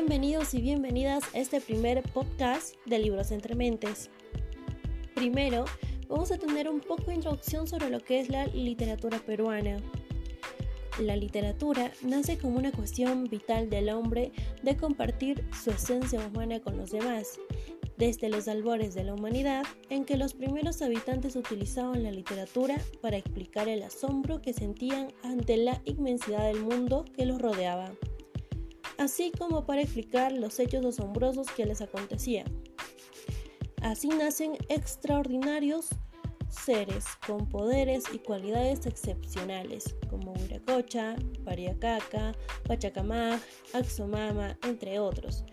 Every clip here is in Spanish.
bienvenidos y bienvenidas a este primer podcast de Libros entre Mentes. Primero, vamos a tener un poco de introducción sobre lo que es la literatura peruana. La literatura nace como una cuestión vital del hombre de compartir su esencia humana con los demás, desde los albores de la humanidad en que los primeros habitantes utilizaban la literatura para explicar el asombro que sentían ante la inmensidad del mundo que los rodeaba así como para explicar los hechos asombrosos que les acontecían. Así nacen extraordinarios seres con poderes y cualidades excepcionales, como Huiracocha, Pariacaca, Pachacamaj, Axomama, entre otros,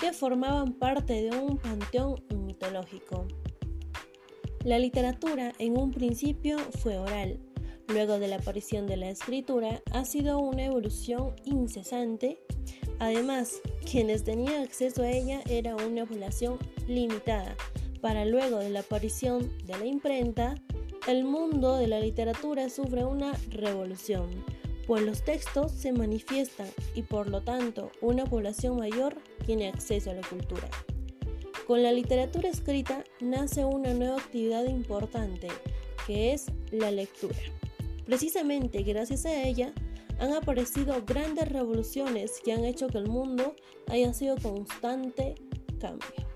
que formaban parte de un panteón mitológico. La literatura en un principio fue oral, luego de la aparición de la escritura ha sido una evolución incesante Además, quienes tenían acceso a ella era una población limitada. Para luego de la aparición de la imprenta, el mundo de la literatura sufre una revolución, pues los textos se manifiestan y por lo tanto una población mayor tiene acceso a la cultura. Con la literatura escrita nace una nueva actividad importante, que es la lectura. Precisamente gracias a ella, han aparecido grandes revoluciones que han hecho que el mundo haya sido constante cambio.